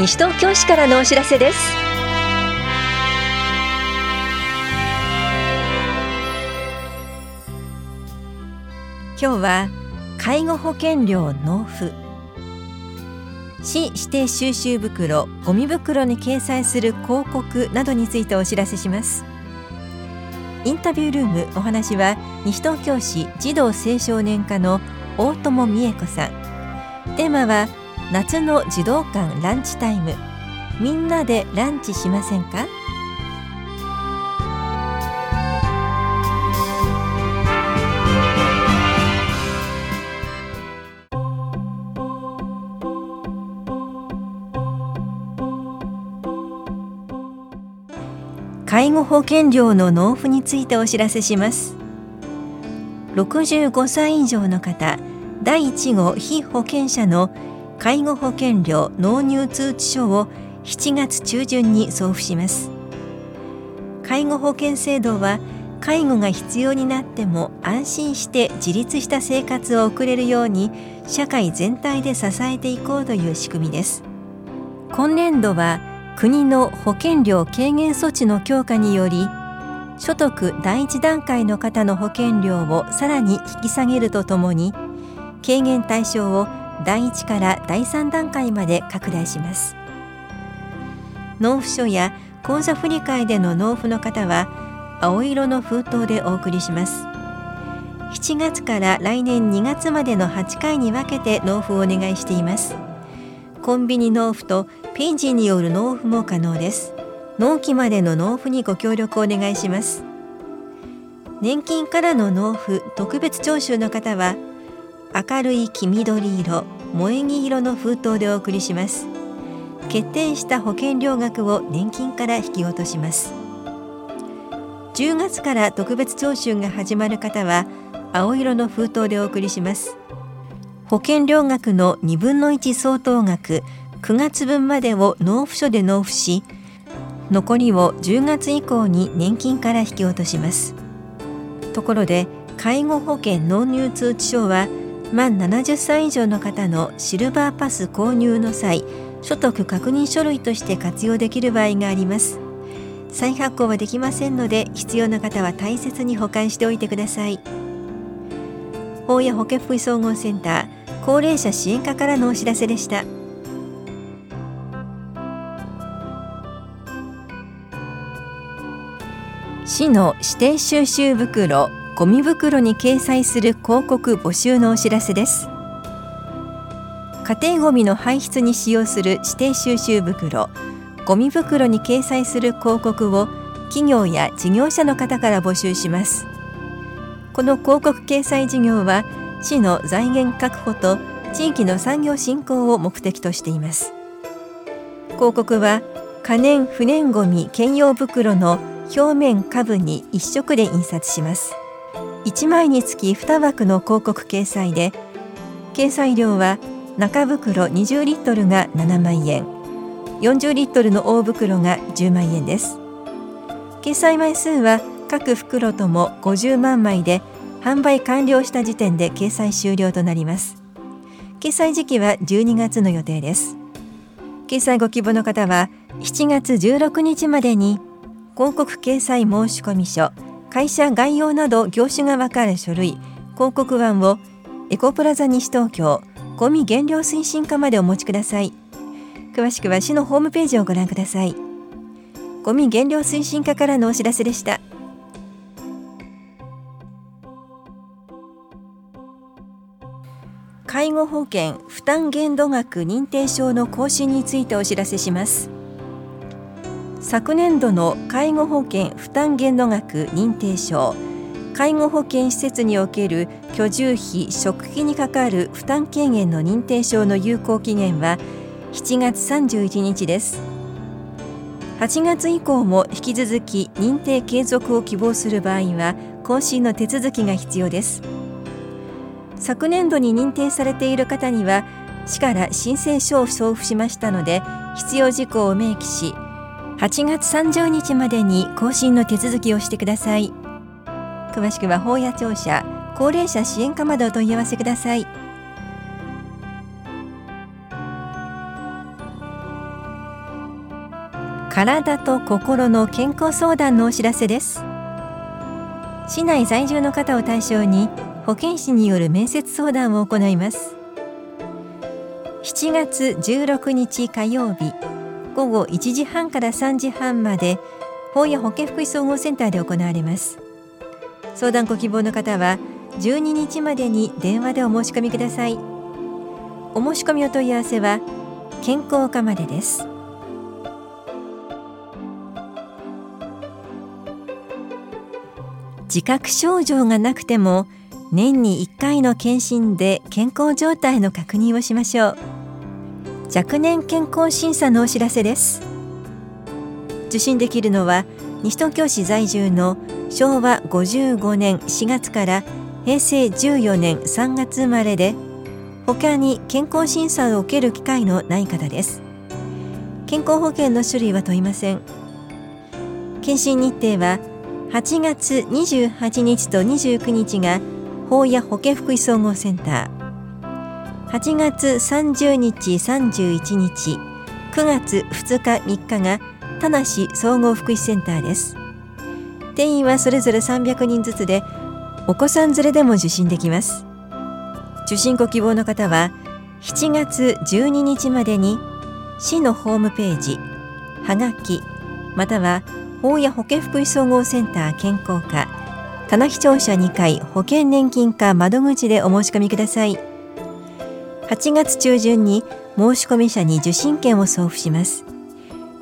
西東京市からのお知らせです。今日は介護保険料納付。市指定収集袋ゴミ袋に掲載する広告などについてお知らせします。インタビュールームお話は西東京市児童青少年課の大友美恵子さん。テーマは夏の児童館ランチタイム。みんなでランチしませんか？介護保険料の納付についてお知らせします。65歳以上の方第1号被保険者の介護保険料納入通知書を7月中旬に送付します。介護保険制度は介護が必要になっても安心して自立した生活を送れるように社会全体で支えていこうという仕組みです。今年度は国の保険料軽減措置の強化により所得第一段階の方の保険料をさらに引き下げるとともに軽減対象を第1から第3段階まで拡大します。納付書や口座振替での納付の方は青色の封筒でお送りします。7月から来年2月までの8回に分けて納付をお願いしています。コンビニ納付とページによる納付も可能です。納期までの納付にご協力お願いします。年金からの納付特別徴収の方は明るい黄緑色萌木色の封筒でお送りします。決定した保険料額を年金から引き落とします。10月から特別徴収が始まる方は青色の封筒でお送りします。保険料額の2分の1相当額9月分までを納付書で納付し残りを10月以降に年金から引き落とします。ところで介護保険納入通知書は満70歳以上の方のシルバーパス購入の際所得確認書類として活用できる場合があります。再発行はできませんので必要な方は大切に保管しておいてください。法や保健福祉総合センター高齢者支援課からのお知らせでした。市の指定収集袋ゴミ袋に掲載する広告募集のお知らせです。家庭ごみの排出に使用する指定収集袋ゴミ袋に掲載する広告を企業や事業者の方から募集します。この広告掲載事業は市の財源確保と地域の産業振興を目的としています。広告は可燃不燃ごみ兼用袋の表面下部に一色で印刷します。1枚につき2枠の広告掲載で掲載料は中袋20リットルが7万円40リットルの大袋が10万円です。掲載枚数は各袋とも50万枚で販売完了した時点で掲載終了となります。掲載時期は12月の予定です。掲載ご希望の方は7月16日までに広告掲載申込書会社概要など業種がわかる書類広告案をエコプラザ西東京ゴミ減量推進課までお持ちください。詳しくは市のホームページをご覧ください。ゴミ減量推進課からのお知らせでした。介護保険負担限度額認定証の更新についてお知らせします。昨年度の介護保険負担限度額認定証。介護保険施設における居住費食費にかかる負担軽減の認定証の有効期限は7月31日です。8月以降も引き続き認定継続を希望する場合は更新の手続きが必要です。昨年度に認定されている方には市から申請書を送付しましたので必要事項を明記し8月30日までに更新の手続きをしてください。詳しくは法や庁舎高齢者支援課までお問い合わせください。体と心の健康相談のお知らせです。市内在住の方を対象に保健師による面接相談を行います。7月16日火曜日午後1時半から3時半まで法や保健福祉総合センターで行われます。相談ご希望の方は12日までに電話でお申し込みください。お申し込みお問い合わせは健康課までです。自覚症状がなくても年に1回の検診で健康状態の確認をしましょう。若年健康審査のお知らせです。受診できるのは西東京市在住の昭和55年4月から平成14年3月生まれで他に健康審査を受ける機会のない方です。健康保険の種類は問いません。検診日程は8月28日と29日が法や保健福祉総合センター。8月30日31日。9月2日3日が田梨総合福祉センターです。定員はそれぞれ300人ずつでお子さん連れでも受診できます。受診ご希望の方は7月12日までに市のホームページはがきまたは大谷保健福祉総合センター健康課棚視聴者2階保険年金課窓口でお申し込みください。8月中旬に申し込み者に受診券を送付します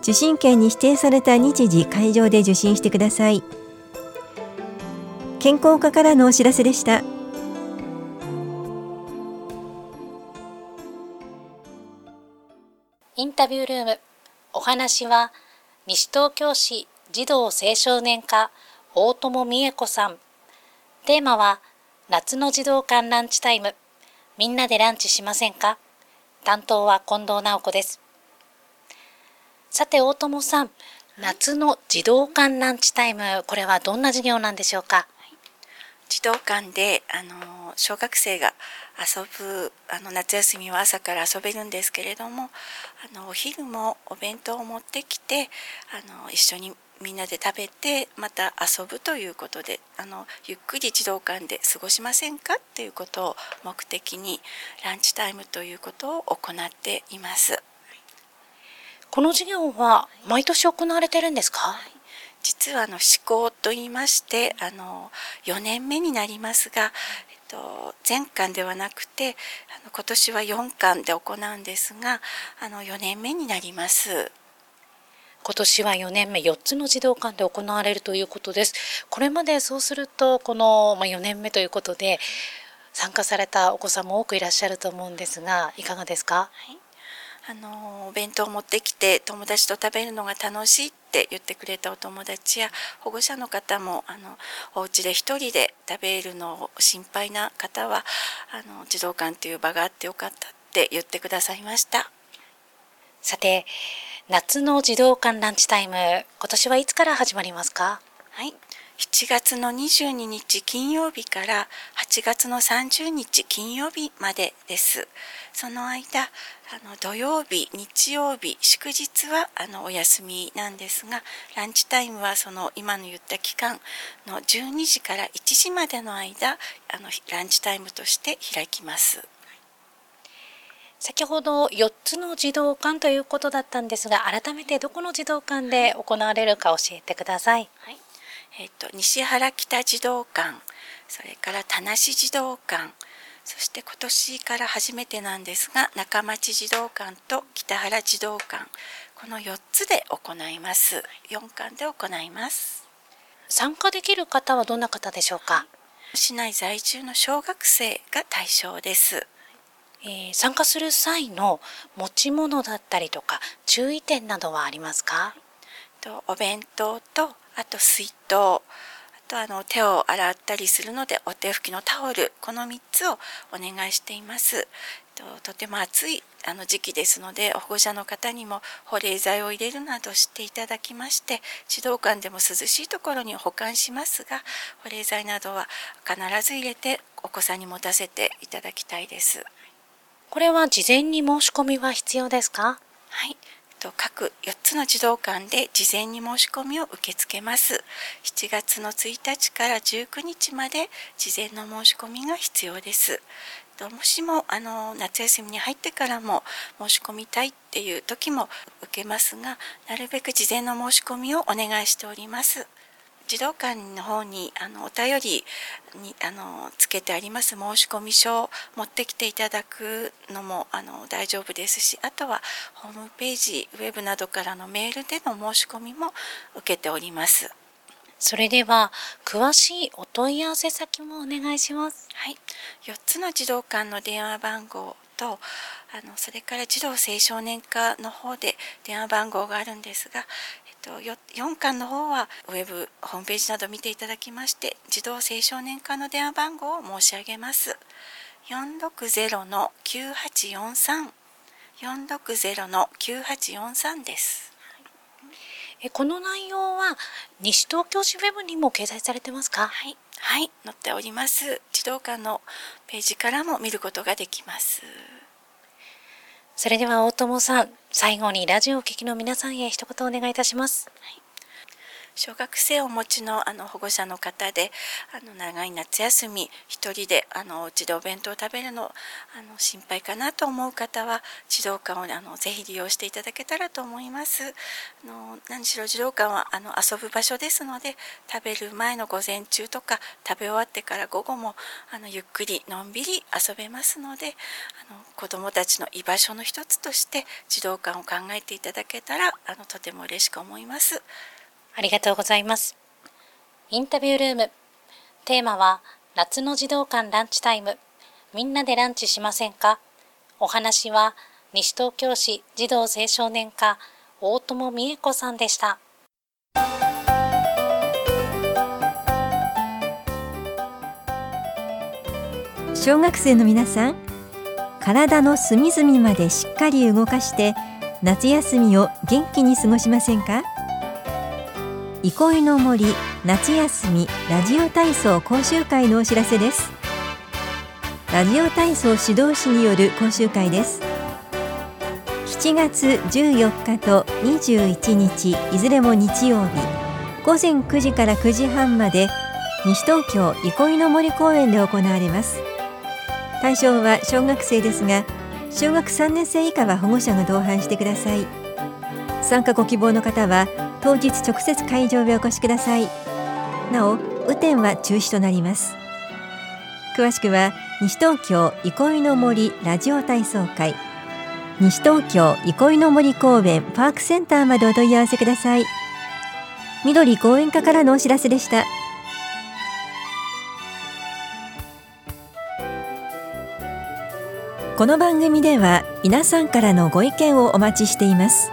受診券に指定された日時会場で受診してください健康課からのお知らせでしたインタビュールームお話は西東京市児童青少年課大友美恵子さん。テーマは夏の児童館ランチタイム。みんなでランチしませんか？担当は近藤直子です。さて大友さん、夏の児童館ランチタイム、これはどんな授業なんでしょうか？児童館であの小学生が遊ぶあの夏休みは朝から遊べるんですけれどもあのお昼もお弁当を持ってきてあの一緒にみんなで食べてまた遊ぶということであのゆっくり児童館で過ごしませんかっていうことを目的にランチタイムということを行っています。この授業は毎年行われてるんですか、はい実はあの施行と言いましてあの4年目になりますが、えっと、全館ではなくてあの今年は4館で行うんですがあの4年目になります。今年は4年目4つの児童館で行われるということです。これまでそうするとこの4年目ということで参加されたお子さんも多くいらっしゃると思うんですがいかがですか、はい。あのお弁当を持ってきて友達と食べるのが楽しいって言ってくれたお友達や保護者の方もあのお家で一人で食べるのを心配な方はあの児童館という場があってよかったって言ってくださいました。さて夏の児童館ランチタイム今年はいつから始まりますか？はい7月の22日金曜日から8月の30日金曜日までです。その間、あの土曜日、日曜日、祝日はあのお休みなんですが、ランチタイムはその今の言った期間の12時から1時までの間、あのランチタイムとして開きます。先ほど4つの児童館ということだったんですが、改めてどこの児童館で行われるか教えてください。はい。えっと、西原北児童館それから田無児童館そして今年から初めてなんですが中町児童館と北原児童館この4つで行います。4館で行います。参加できる方はどんな方でしょうか？市内在住の小学生が対象です、えー、参加する際の持ち物だったりとか注意点などはありますか？とお弁当とあと水筒あとあの手を洗ったりするのでお手拭きのタオルこの3つをお願いしています。ととても暑いあの時期ですので保護者の方にも保冷剤を入れるなどしていただきまして児童館でも涼しいところに保管しますが保冷剤などは必ず入れてお子さんに持たせていただきたいです。これは事前に申し込みは必要ですか？はい。各4つの児童館で事前に申し込みを受け付けます。7月の1日から19日まで事前の申し込みが必要です。もしもあの夏休みに入ってからも申し込みたいっていう時も受けますがなるべく事前の申し込みをお願いしております。児童館の方にあのお便りにあのつけてあります申し込み書を持ってきていただくのもあの大丈夫ですしあとはホームページウェブなどからのメールでの申し込みも受けております。それでは詳しいお問い合わせ先もお願いします。はい、4つの児童館の電話番号とあのそれから児童青少年課の方で電話番号があるんですが、と4巻の方はウェブホームページなど見ていただきまして児童青少年課の電話番号を申し上げます。460 9843 460 9843です。えこの内容は西東京市ウェブにも掲載されてますか？はい、はい、載っております。児童館のページからも見ることができます。それでは大友さん、最後にラジオを聴きの皆さんへ一言お願いいたします。はい小学生をお持ちのあの保護者の方であの長い夏休み1人であのうちでお弁当を食べるのあの心配かなと思う方は児童館をあのぜひ利用していただけたらと思いますあの何しろ児童館はあの遊ぶ場所ですので食べる前の午前中とか食べ終わってから午後もあのゆっくりのんびり遊べますのであの子どもたちの居場所の一つとして児童館を考えていただけたらあのとても嬉しく思います。ありがとうございます。インタビュールーム。テーマは、夏の児童館ランチタイム。みんなでランチしませんか？お話は、西東京市児童青少年課、大友美恵子さんでした。小学生の皆さん体の隅々までしっかり動かして夏休みを元気に過ごしませんか？憩いの森夏休みラジオ体操講習会のお知らせです。ラジオ体操指導士による講習会です。7月14日と21日いずれも日曜日。午前9時から9時半まで西東京憩いの森公園で行われます。対象は小学生ですが小学3年生以下は保護者が同伴してください。参加ご希望の方は当日直接会場へお越しください。なお雨天は中止となります。詳しくは西東京憩いの森ラジオ体操会。西東京憩いの森公園パークセンターまでお問い合わせください。緑公園課からのお知らせでした。この番組では皆さんからのご意見をお待ちしています。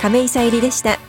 亀井さゆりでした。